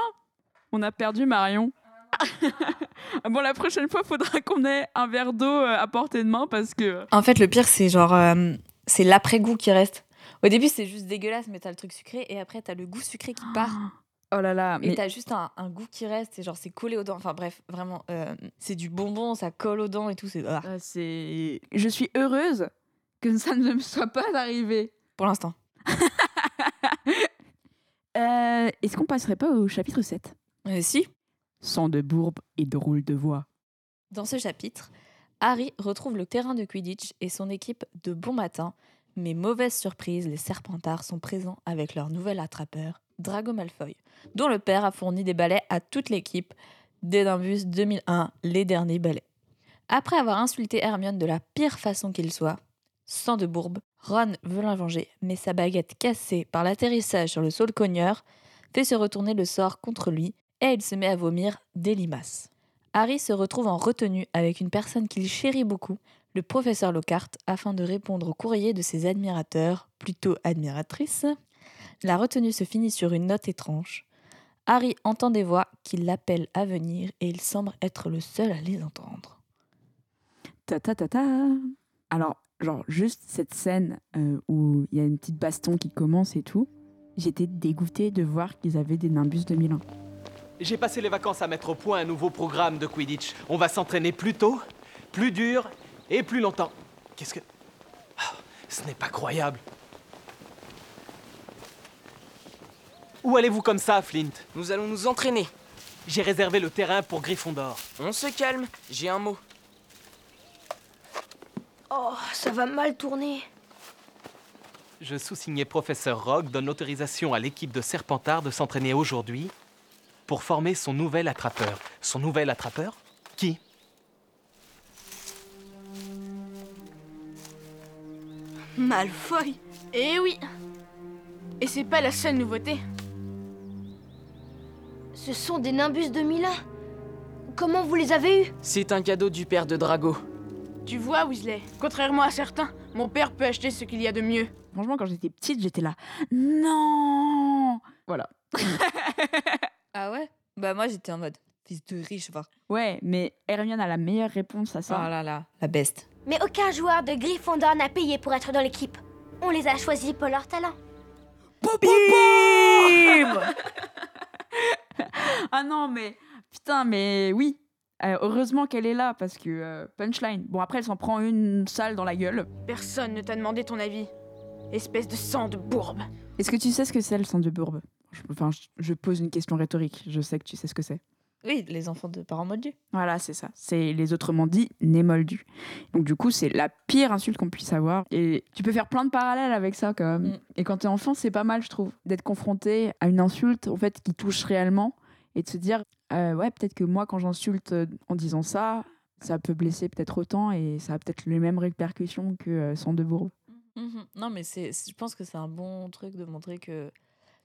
on a perdu Marion. bon, la prochaine fois, faudra qu'on ait un verre d'eau euh, à portée de main parce que. En fait, le pire, c'est genre. euh, c'est l'après-goût qui reste. Au début, c'est juste dégueulasse, mais t'as le truc sucré, et après, t'as le goût sucré qui part. Oh là là, Et mais t'as juste un, un goût qui reste, et genre, c'est collé aux dents. Enfin, bref, vraiment, euh, c'est du bonbon, ça colle aux dents et tout. C'est. ah, euh, c'est. Je suis heureuse que ça ne me soit pas arrivé. pour l'instant. Euh, Est-ce qu'on passerait pas au chapitre 7 Euh, si, Sans de bourbe et drôle de voix. Dans ce chapitre, Harry retrouve le terrain de Quidditch et son équipe de bon matin, mais mauvaise surprise, les Serpentards sont présents avec leur nouvel attrapeur, Drago Malfoy, dont le père a fourni des balais à toute l'équipe dès Nimbus 2001, les derniers balais. Après avoir insulté Hermione de la pire façon qu'il soit, sans de bourbe, Ron veut la mais sa baguette cassée par l'atterrissage sur le sol cogneur fait se retourner le sort contre lui et il se met à vomir des limaces. Harry se retrouve en retenue avec une personne qu'il chérit beaucoup, le professeur Lockhart, afin de répondre au courrier de ses admirateurs, plutôt admiratrices. La retenue se finit sur une note étrange. Harry entend des voix qui l'appellent à venir et il semble être le seul à les entendre. Ta ta ta ta. Alors, genre, juste cette scène euh, où il y a une petite baston qui commence et tout, j'étais dégoûtée de voir qu'ils avaient des Nimbus 2001. J'ai passé les vacances à mettre au point un nouveau programme de Quidditch. On va s'entraîner plus tôt, plus dur et plus longtemps. Qu'est-ce que... Ah, ce n'est pas croyable. Où allez-vous comme ça, Flint? Nous allons nous entraîner. J'ai réservé le terrain pour Gryffondor. On se calme, j'ai un mot. Oh, ça va mal tourner. Je sous-signé professeur Rogue donne l'autorisation à l'équipe de Serpentard de s'entraîner aujourd'hui pour former son nouvel attrapeur. Son nouvel attrapeur? Qui? Malfoy Eh oui Et c'est pas la seule nouveauté. Ce sont des Nimbus 2001. Comment vous les avez eus? C'est un cadeau du père de Drago. Tu vois, Weasley, contrairement à certains, mon père peut acheter ce qu'il y a de mieux. Franchement, quand j'étais petite, j'étais là. Non Voilà. Ah ouais? Bah moi j'étais en mode fils de riche, va. Ouais, mais Hermione a la meilleure réponse à ça. Ah là là, la best. Mais aucun joueur de Gryffondor n'a payé pour être dans l'équipe. On les a choisis pour leur talent. Ah non, mais putain, mais oui. Euh, heureusement qu'elle est là parce que euh, punchline. Bon après, elle s'en prend une sale dans la gueule. Personne ne t'a demandé ton avis. Espèce de sang de bourbe. Est-ce que tu sais ce que c'est le sang de bourbe? Je- Enfin, je, pose une question rhétorique. Je sais que tu sais ce que c'est. Oui, les enfants de parents moldus. Voilà, c'est ça. C'est les autrement dit nez moldu. Donc du coup, c'est la pire insulte qu'on puisse avoir. Et tu peux faire plein de parallèles avec ça quand même. Mm. Et quand t'es enfant, c'est pas mal, je trouve, d'être confronté à une insulte en fait qui touche réellement et de se dire euh, ouais peut-être que moi quand j'insulte euh, en disant ça, ça peut blesser peut-être autant et ça a peut-être les mêmes répercussions que euh, sang de bourbe. Mhm. Non, mais c'est- je pense que c'est un bon truc de montrer que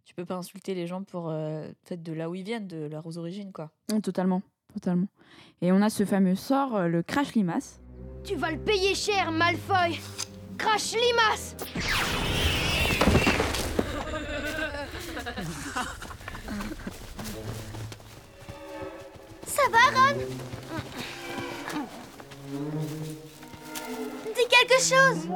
tu peux pas insulter les gens pour euh, peut-être de là où ils viennent, de leurs origines, quoi. Mm, totalement, totalement. Et on a ce fameux sort, euh, le crash limace. Tu vas le payer cher, Malfoy Crash limace Ça va, Ron? Dis quelque chose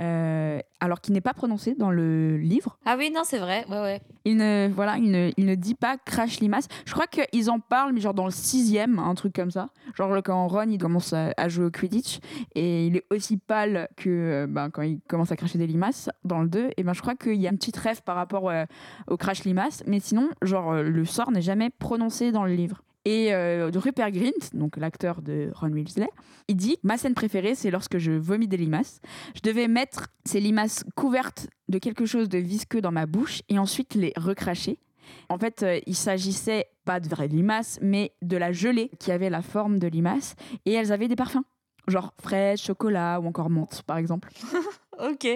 Euh, alors qu'il n'est pas prononcé dans le livre. Ah oui, non, c'est vrai. Ouais, ouais. Il ne, voilà, il ne, il ne dit pas crash limace. Je crois qu'ils en parlent, mais genre dans le sixième, un truc comme ça. Genre quand Ron il commence à, à jouer au Quidditch et il est aussi pâle que euh, ben, quand il commence à cracher des limaces dans le 2. Et ben je crois qu'il y a une petite rêve par rapport euh, au crash limace, mais sinon, genre euh, le sort n'est jamais prononcé dans le livre. Et euh, Rupert Grint, donc l'acteur de Ron Weasley, il dit Ma scène préférée, c'est lorsque je vomis des limaces. Je devais mettre ces limaces couvertes de quelque chose de visqueux dans ma bouche et ensuite les recracher. En fait, euh, il s'agissait pas de vraies limaces, mais de la gelée qui avait la forme de limaces et elles avaient des parfums, genre fraise, chocolat ou encore menthe, par exemple. Ok.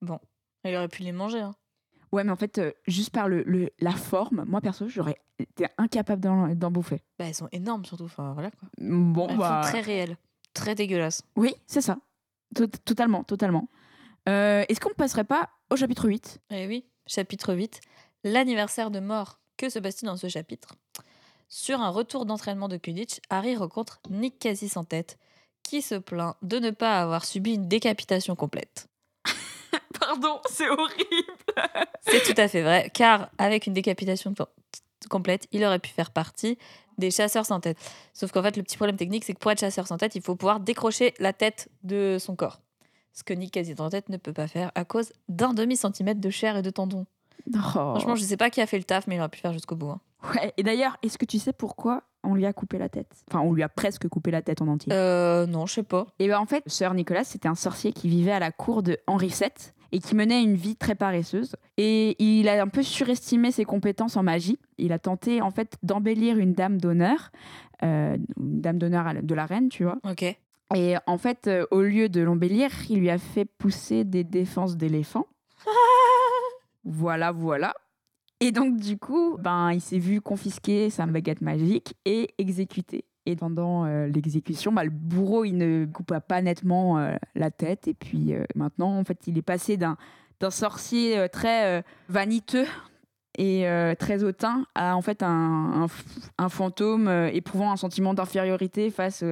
Bon, il aurait pu les manger. Hein. Ouais, mais en fait, euh, juste par le, le- la forme, moi perso, j'aurais été incapable d'en d'en bouffer. Bah, elles sont énormes surtout. Enfin, voilà quoi. Bon, Elles bah. sont très réelles. Très dégueulasses. Oui, c'est ça. Tot- totalement, totalement. Euh, Est-ce qu'on ne passerait pas au chapitre 8 Eh oui, chapitre 8. L'anniversaire de mort. Que se passe-t-il dans ce chapitre? Sur un retour d'entraînement de Quidditch, Harry rencontre Nick quasi sans tête, qui se plaint de ne pas avoir subi une décapitation complète. Pardon, c'est horrible. C'est tout à fait vrai, car avec une décapitation co- complète, il aurait pu faire partie des chasseurs sans tête. Sauf qu'en fait, le petit problème technique, c'est que pour être chasseur sans tête, il faut pouvoir décrocher la tête de son corps. Ce que Nick sans tête ne peut pas faire à cause d'un demi-centimètre de chair et de tendons. Franchement, je sais pas qui a fait le taf, mais il aurait pu faire jusqu'au bout. hein. Ouais, et d'ailleurs, est-ce que tu sais pourquoi on lui a coupé la tête? Enfin, on lui a presque coupé la tête en entier. Euh, non, je sais pas. Et ben en fait, Sir Nicolas, c'était un sorcier qui vivait à la cour de Henri VII et qui menait une vie très paresseuse. Et il a un peu surestimé ses compétences en magie. Il a tenté en fait d'embellir une dame d'honneur, euh, une dame d'honneur de la reine, tu vois. Ok. Et en fait, euh, au lieu de l'embellir, il lui a fait pousser des défenses d'éléphant. voilà, voilà. Et donc, du coup, ben, il s'est vu confisquer sa baguette magique et exécuté. Et pendant euh, l'exécution, bah, le bourreau, il ne coupa pas nettement euh, la tête. Et puis euh, maintenant, en fait, il est passé d'un d'un sorcier très vaniteux et très hautain à en fait un, un fantôme éprouvant un sentiment d'infériorité face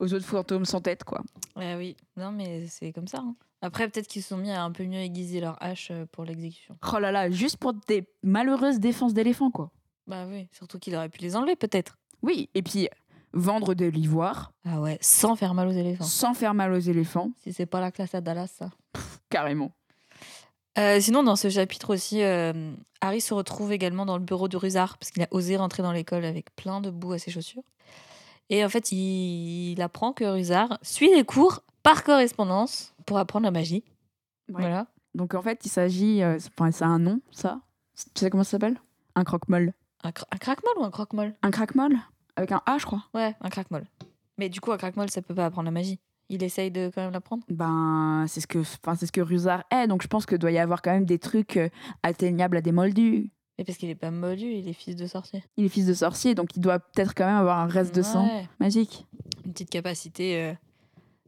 aux autres fantômes sans tête, quoi. Ouais, oui, non, mais c'est comme ça. hein. Après, peut-être qu'ils se sont mis à un peu mieux aiguiser leur hache pour l'exécution. Oh là là, juste pour des malheureuses défenses d'éléphants, quoi. Bah oui, surtout qu'il aurait pu les enlever, peut-être. Oui, et puis vendre de l'ivoire. Ah ouais, sans faire mal aux éléphants. Sans faire mal aux éléphants. Si c'est pas la classe à Dallas, ça. Carrément. Euh, sinon, dans ce chapitre aussi, euh, Harry se retrouve également dans le bureau de Rusard parce qu'il a osé rentrer dans l'école avec plein de boue à ses chaussures. Et en fait, il, il apprend que Rusard suit des cours par correspondance pour apprendre la magie. Voilà. Donc en fait, il s'agit. euh, c'est un nom, ça. Tu sais comment ça s'appelle? Un croque-molle. Un, cra- un craque-molle ou un croque-molle? Un craque-molle Avec un A, je crois. Ouais, un craque-molle. Mais du coup, un craque-molle, ça peut pas apprendre la magie. Il essaye de quand même l'apprendre Ben, c'est ce que, enfin, c'est ce que Rusard est. Donc je pense que doit y avoir quand même des trucs euh, atteignables à des moldus. Mais parce qu'il est pas moldu, il est fils de sorcier. Il est fils de sorcier, donc il doit peut-être quand même avoir un reste de sang magique. Une petite capacité. euh,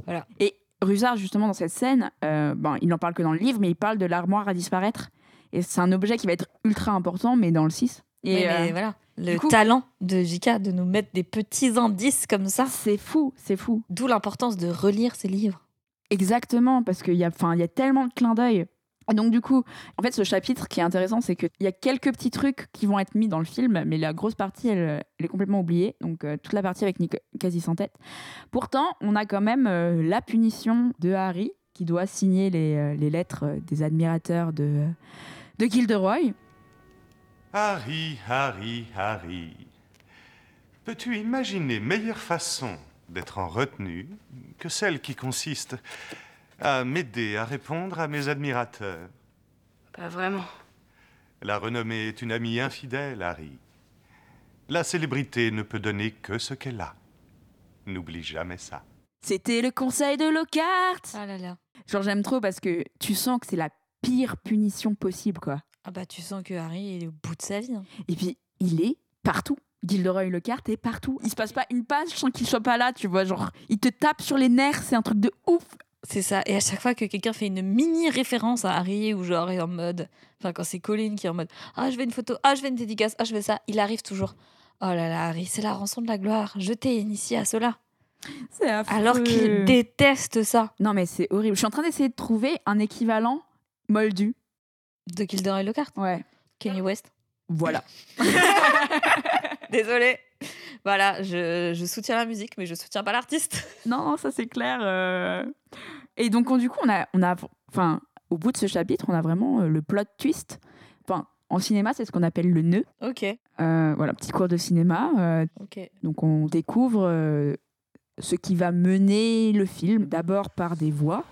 Voilà. Et Rusard, justement, dans cette scène, euh, bon, il n'en parle que dans le livre, mais il parle de l'armoire à disparaître. Et c'est un objet qui va être ultra important, mais dans le 6. Et mais euh, voilà, le coup- talent de J.K. de nous mettre des petits indices comme ça. C'est fou, c'est fou. D'où l'importance de relire ces livres. Exactement, parce qu'il y, a- y a tellement de clins d'œil. Et donc, du coup, en fait, ce chapitre qui est intéressant, c'est qu'il y a quelques petits trucs qui vont être mis dans le film, mais la grosse partie, elle, elle est complètement oubliée. Donc, euh, toute la partie avec Nick quasi sans tête. Pourtant, on a quand même euh, la punition de Harry, qui doit signer les, euh, les lettres des admirateurs de, de Gilderoy. Harry, Harry, Harry. Peux-tu imaginer meilleure façon d'être en retenue que celle qui consiste à m'aider à répondre à mes admirateurs? Pas vraiment. La renommée est une amie infidèle, Harry. La célébrité ne peut donner que ce qu'elle a. N'oublie jamais ça. C'était le conseil de Lockhart. Ah là là. Genre, j'aime trop parce que tu sens que c'est la pire punition possible, quoi. Ah bah tu sens que Harry est au bout de sa vie. hein. Et puis, il est partout. Gilderoy Lockhart est partout. Il se passe pas une page sans qu'il soit pas là, tu vois. Genre, il te tape sur les nerfs, c'est un truc de ouf. C'est ça. Et à chaque fois que quelqu'un fait une mini référence à Harry ou genre est en mode. Enfin, quand c'est Colin qui est en mode Ah, je veux une photo, ah, je veux une dédicace, ah, je veux ça, il arrive toujours. Oh là là, Harry, c'est la rançon de la gloire. Je t'ai initié à cela. C'est affreux. Alors qu'il déteste ça. Non, mais c'est horrible. Je suis en train d'essayer de trouver un équivalent moldu. De Gilderoy Lockhart Ouais. Kenny West Voilà. Désolée. Voilà, je, je soutiens la musique, mais je soutiens pas l'artiste. Non, ça c'est clair. euh. Et donc, on- du coup, on a, on a, enfin, au bout de ce chapitre, on a vraiment euh, le plot twist. Enfin, en cinéma, c'est ce qu'on appelle le nœud. Ok. Euh, voilà, petit cours de cinéma. euh, Ok. donc, on découvre euh, ce qui va mener le film, d'abord par des voix.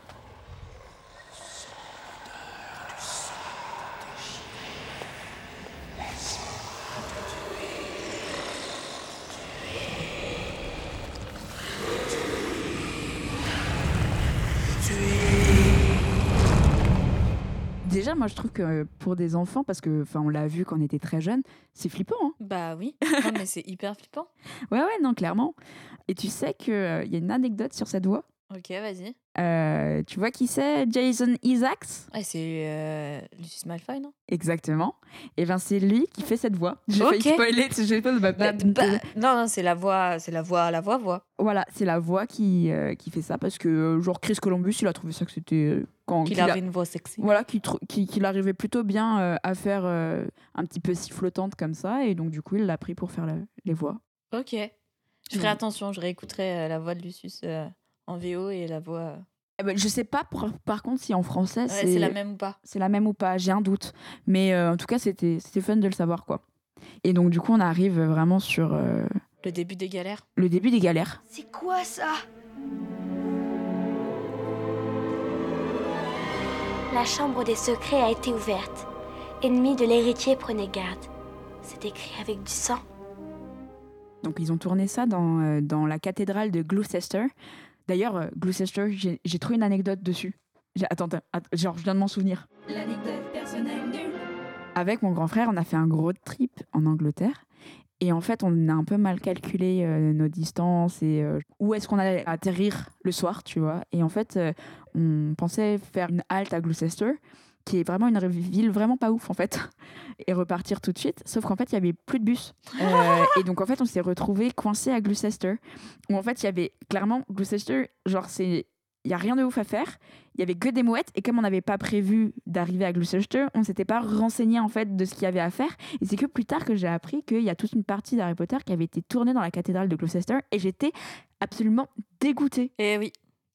Déjà, moi, je trouve que pour des enfants, parce que, enfin, on l'a vu quand on était très jeune, c'est flippant. Hein Bah oui. Non, mais c'est hyper flippant. ouais, ouais, non, clairement. Et tu sais qu'il y a une anecdote sur cette voix. Ok, vas-y. Euh, tu vois qui c'est? Jason Isaacs? Ouais, c'est euh, Lucius Malfoy, non? Exactement. Et ben c'est lui qui fait cette voix. J'ai Ok. failli spoiler, tu sais, j'ai pas ma Bah, bah, Non, non, c'est la voix, c'est la voix, la voix, voix. Voilà, c'est la voix qui, euh, qui fait ça parce que genre Chris Columbus, il a trouvé ça que c'était quand Qu'il a- avait une voix sexy. Voilà, qu'il arrivait plutôt bien à faire un petit peu sifflotante comme ça et donc du coup il l'a pris pour faire la- les voix. Ok. Je ferai attention, je réécouterai la voix de Lucius en VO et la voix. euh, Eh ben, je sais pas par, par contre si en français Ouais, c'est la même ou pas. C'est la même ou pas, j'ai un doute. Mais euh, en tout cas, c'était c'était fun de le savoir quoi. Et donc du coup, on arrive vraiment sur euh, Le début des galères. le début des galères. C'est quoi ça? La chambre des secrets a été ouverte. Ennemi de l'héritier, prenez garde. C'est écrit avec du sang. Donc ils ont tourné ça dans, euh, dans la cathédrale de Gloucester. D'ailleurs, euh, Gloucester, j'ai trouvé une anecdote dessus. Attends, attends, att- genre je viens de m'en souvenir. L'anecdote personnelle nulle. Avec mon grand frère, on a fait un gros trip en Angleterre. Et en fait, on a un peu mal calculé euh, nos distances et euh, où est-ce qu'on allait atterrir le soir, tu vois. Et en fait, euh, on pensait faire une halte à Gloucester, qui est vraiment une ville vraiment pas ouf, en fait, et repartir tout de suite. Sauf qu'en fait, il y avait plus de bus. Euh, et donc, en fait, on s'est retrouvé coincé à Gloucester, où en fait, il y avait clairement Gloucester, genre, c'est. Il n'y a rien de ouf à faire. Il y avait que des mouettes. Et comme on n'avait pas prévu d'arriver à Gloucester, on s'était pas renseigné en fait de ce qu'il y avait à faire. Et c'est que plus tard que j'ai appris qu'il y a toute une partie d'Harry Potter qui avait été tournée dans la cathédrale de Gloucester. Et j'étais absolument dégoûtée. Et oui.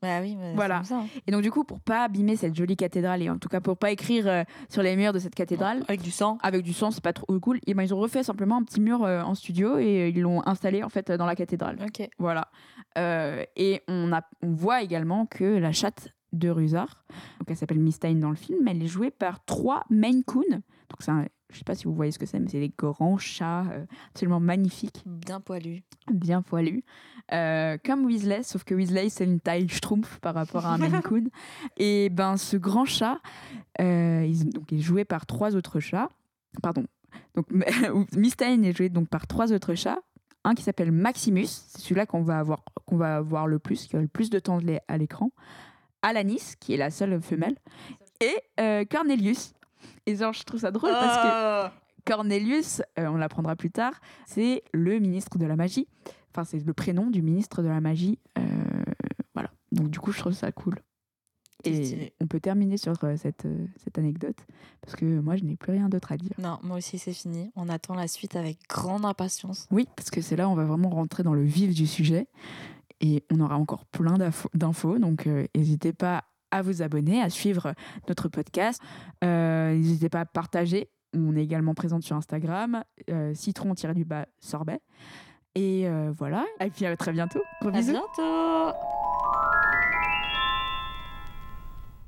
Bah oui, c'est Voilà. ça, hein. Et donc du coup, pour pas abîmer cette jolie cathédrale et en tout cas pour pas écrire euh, sur les murs de cette cathédrale avec du sang, avec du sang, c'est pas trop cool. Et ben ils ont refait simplement un petit mur euh, en studio et euh, ils l'ont installé en fait dans la cathédrale. Ok. Voilà. Euh, et on a, on voit également que la chatte de Rusard, donc elle s'appelle Mystane dans le film, elle est jouée par trois Maine Coon. Donc c'est un- je sais pas si vous voyez ce que c'est, mais c'est des grands chats euh, absolument magnifiques Bien poilu. bien poilu. Euh, comme Weasley, sauf que Weasley, c'est une taille schtroumpf par rapport à un Maine. Et ben, ce grand chat, euh, il, donc, il est joué par trois autres chats. Pardon. Donc, Mystane est joué donc par trois autres chats. Un qui s'appelle Maximus, c'est celui-là qu'on va, avoir, qu'on va voir le plus, qui a le plus de temps à l'écran. Alanis, qui est la seule femelle. Et Cornelius. Et genre, je trouve ça drôle parce que Cornelius, euh, on l'apprendra plus tard, c'est le ministre de la magie. Enfin, c'est le prénom du ministre de la magie. Euh, voilà. Donc, du coup, je trouve ça cool. Et on peut terminer sur euh, cette, cette anecdote parce que moi, je n'ai plus rien d'autre à dire. Non, moi aussi c'est fini. On attend la suite avec grande impatience. Oui, parce que c'est là où on va vraiment rentrer dans le vif du sujet et on aura encore plein d'infos-. Donc, n'hésitez pas à vous abonner, à suivre notre podcast. Euh, n'hésitez pas à partager. On est également présente sur Instagram, euh, citron-du-bas sorbet. Et euh, voilà. Et puis à très bientôt. Gros À bisous. bientôt